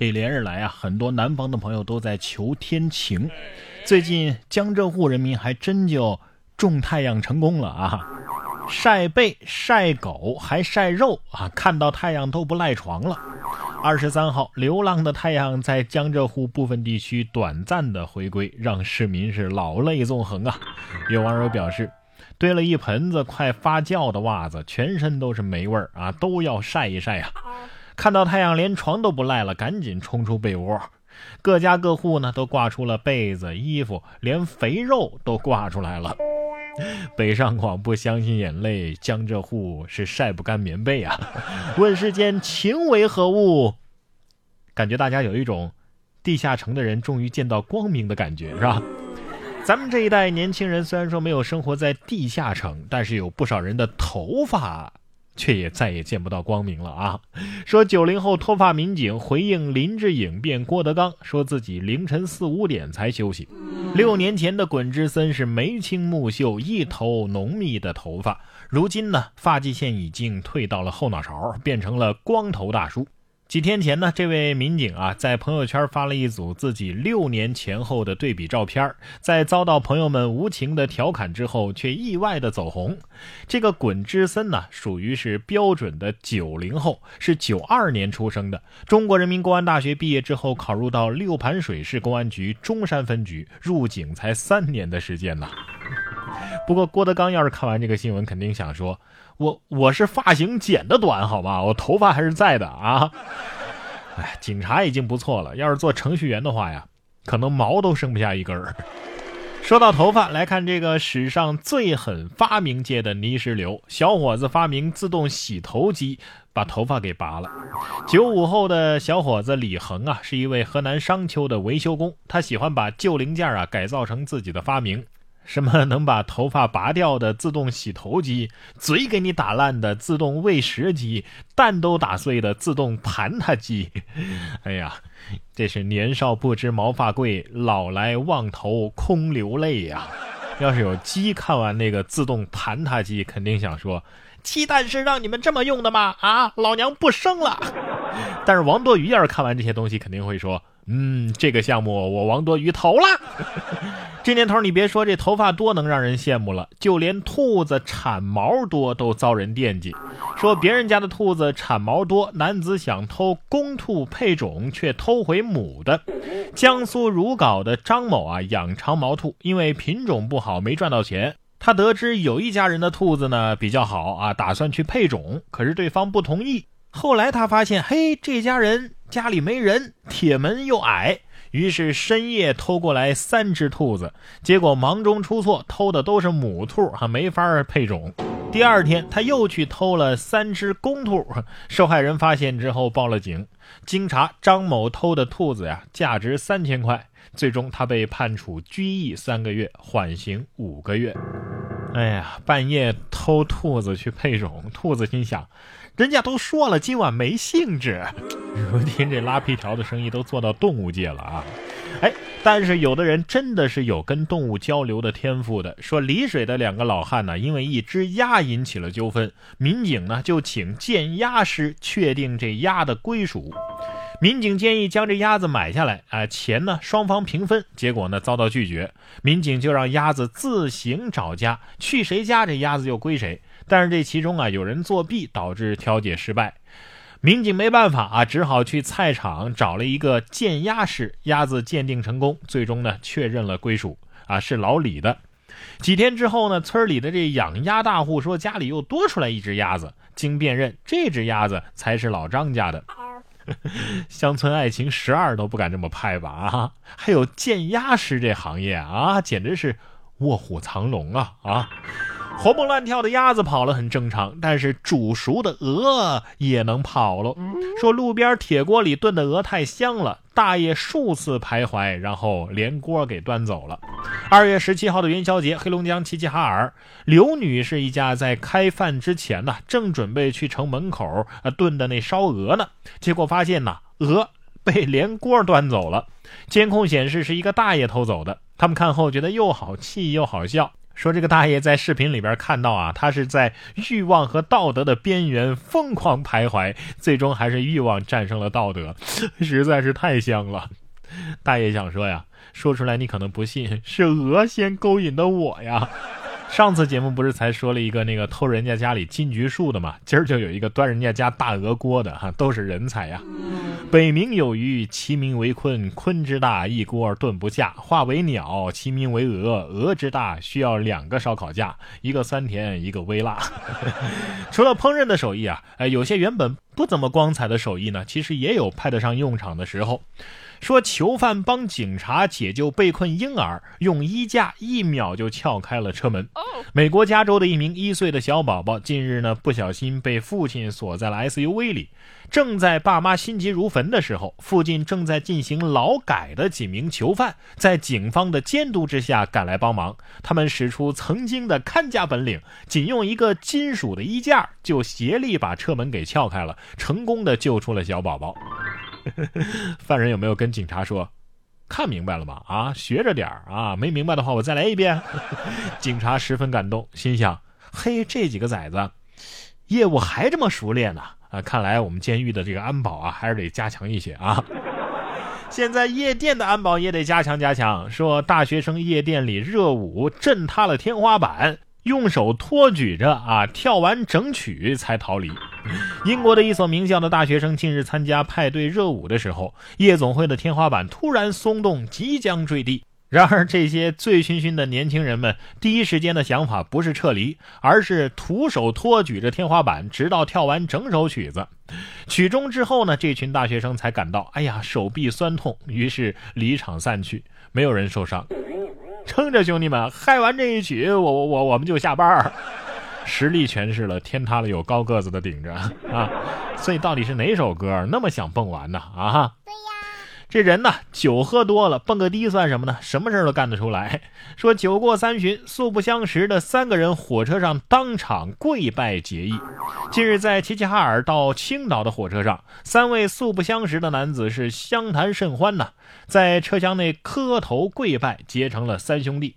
这连日来啊，很多南方的朋友都在求天晴。最近江浙沪人民还真就种太阳成功了啊！晒被、晒狗还晒肉啊，看到太阳都不赖床了。二十三号，流浪的太阳在江浙沪部分地区短暂的回归，让市民是老泪纵横啊！有网友表示，堆了一盆子快发酵的袜子，全身都是霉味儿啊，都要晒一晒呀。看到太阳，连床都不赖了，赶紧冲出被窝。各家各户呢都挂出了被子、衣服，连肥肉都挂出来了。北上广不相信眼泪，江浙沪是晒不干棉被啊！问世间情为何物？感觉大家有一种地下城的人终于见到光明的感觉，是吧？咱们这一代年轻人虽然说没有生活在地下城，但是有不少人的头发。却也再也见不到光明了啊！说九零后脱发民警回应林志颖变郭德纲，说自己凌晨四五点才休息。六年前的滚之森是眉清目秀，一头浓密的头发，如今呢，发际线已经退到了后脑勺，变成了光头大叔。几天前呢，这位民警啊，在朋友圈发了一组自己六年前后的对比照片，在遭到朋友们无情的调侃之后，却意外的走红。这个滚之森呢，属于是标准的九零后，是九二年出生的。中国人民公安大学毕业之后，考入到六盘水市公安局中山分局，入警才三年的时间呢。不过郭德纲要是看完这个新闻，肯定想说。我我是发型剪的短，好吧，我头发还是在的啊。哎，警察已经不错了，要是做程序员的话呀，可能毛都剩不下一根儿。说到头发，来看这个史上最狠发明界的泥石流，小伙子发明自动洗头机，把头发给拔了。九五后的小伙子李恒啊，是一位河南商丘的维修工，他喜欢把旧零件啊改造成自己的发明。什么能把头发拔掉的自动洗头机，嘴给你打烂的自动喂食机，蛋都打碎的自动盘它机？哎呀，这是年少不知毛发贵，老来望头空流泪呀！要是有鸡看完那个自动盘它机，肯定想说：鸡蛋是让你们这么用的吗？啊，老娘不生了！但是王多鱼要是看完这些东西，肯定会说：嗯，这个项目我王多鱼投了。这年头，你别说这头发多能让人羡慕了，就连兔子产毛多都遭人惦记。说别人家的兔子产毛多，男子想偷公兔配种，却偷回母的。江苏如皋的张某啊，养长毛兔，因为品种不好，没赚到钱。他得知有一家人的兔子呢比较好啊，打算去配种，可是对方不同意。后来他发现，嘿，这家人家里没人，铁门又矮。于是深夜偷过来三只兔子，结果忙中出错，偷的都是母兔，还没法配种。第二天他又去偷了三只公兔，受害人发现之后报了警。经查，张某偷的兔子呀，价值三千块。最终他被判处拘役三个月，缓刑五个月。哎呀，半夜偷兔子去配种，兔子心想。人家都说了，今晚没兴致。如今这拉皮条的生意都做到动物界了啊！哎，但是有的人真的是有跟动物交流的天赋的。说丽水的两个老汉呢，因为一只鸭引起了纠纷，民警呢就请鉴鸭师确定这鸭的归属。民警建议将这鸭子买下来，啊，钱呢双方平分。结果呢遭到拒绝，民警就让鸭子自行找家，去谁家这鸭子就归谁。但是这其中啊有人作弊，导致调解失败，民警没办法啊，只好去菜场找了一个鉴鸭师，鸭子鉴定成功，最终呢确认了归属啊是老李的。几天之后呢，村里的这养鸭大户说家里又多出来一只鸭子，经辨认，这只鸭子才是老张家的。乡村爱情十二都不敢这么拍吧啊！还有鉴鸭师这行业啊，简直是卧虎藏龙啊啊！活蹦乱跳的鸭子跑了很正常，但是煮熟的鹅也能跑喽。说路边铁锅里炖的鹅太香了，大爷数次徘徊，然后连锅给端走了。二月十七号的元宵节，黑龙江齐齐哈尔刘女士一家在开饭之前呢，正准备去城门口啊炖的那烧鹅呢，结果发现呐，鹅 被连锅端走了。监控显示是一个大爷偷走的。他们看后觉得又好气又好笑。说这个大爷在视频里边看到啊，他是在欲望和道德的边缘疯狂徘徊，最终还是欲望战胜了道德，实在是太香了。大爷想说呀，说出来你可能不信，是鹅先勾引的我呀。上次节目不是才说了一个那个偷人家家里金桔树的嘛？今儿就有一个端人家家大鹅锅的哈，都是人才呀。北冥有鱼，其名为鲲，鲲之大，一锅炖不下；化为鸟，其名为鹅，鹅之大，需要两个烧烤架，一个酸甜，一个微辣。除了烹饪的手艺啊，哎，有些原本不怎么光彩的手艺呢，其实也有派得上用场的时候。说囚犯帮警察解救被困婴儿，用衣架一秒就撬开了车门。美国加州的一名一岁的小宝宝近日呢不小心被父亲锁在了 SUV 里，正在爸妈心急如焚的时候，附近正在进行劳改的几名囚犯在警方的监督之下赶来帮忙。他们使出曾经的看家本领，仅用一个金属的衣架就协力把车门给撬开了，成功的救出了小宝宝。犯人有没有跟警察说？看明白了吗？啊，学着点儿啊！没明白的话，我再来一遍。警察十分感动，心想：嘿，这几个崽子，业务还这么熟练呢！啊，看来我们监狱的这个安保啊，还是得加强一些啊。现在夜店的安保也得加强加强。说大学生夜店里热舞震塌了天花板。用手托举着啊，跳完整曲才逃离。英国的一所名校的大学生近日参加派对热舞的时候，夜总会的天花板突然松动，即将坠地。然而，这些醉醺醺的年轻人们第一时间的想法不是撤离，而是徒手托举着天花板，直到跳完整首曲子。曲终之后呢，这群大学生才感到，哎呀，手臂酸痛，于是离场散去，没有人受伤。撑着，兄弟们，嗨完这一曲，我我我我们就下班儿。实力诠释了天塌了有高个子的顶着 啊！所以到底是哪首歌那么想蹦完呢？啊？对呀，这人呢，酒喝多了蹦个迪算什么呢？什么事儿都干得出来。说酒过三巡，素不相识的三个人火车上当场跪拜结义。近日在齐齐哈尔到青岛的火车上，三位素不相识的男子是相谈甚欢呐。在车厢内磕头跪拜，结成了三兄弟。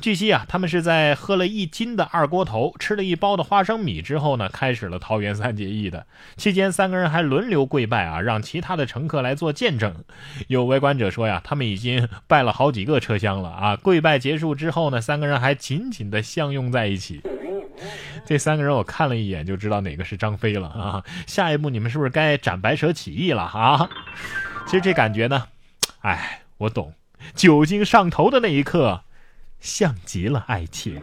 据悉啊，他们是在喝了一斤的二锅头，吃了一包的花生米之后呢，开始了桃园三结义的。期间，三个人还轮流跪拜啊，让其他的乘客来做见证。有围观者说呀，他们已经拜了好几个车厢了啊。跪拜结束之后呢，三个人还紧紧的相拥在一起。这三个人我看了一眼就知道哪个是张飞了啊。下一步你们是不是该斩白蛇起义了啊？其实这感觉呢。哎，我懂，酒精上头的那一刻，像极了爱情。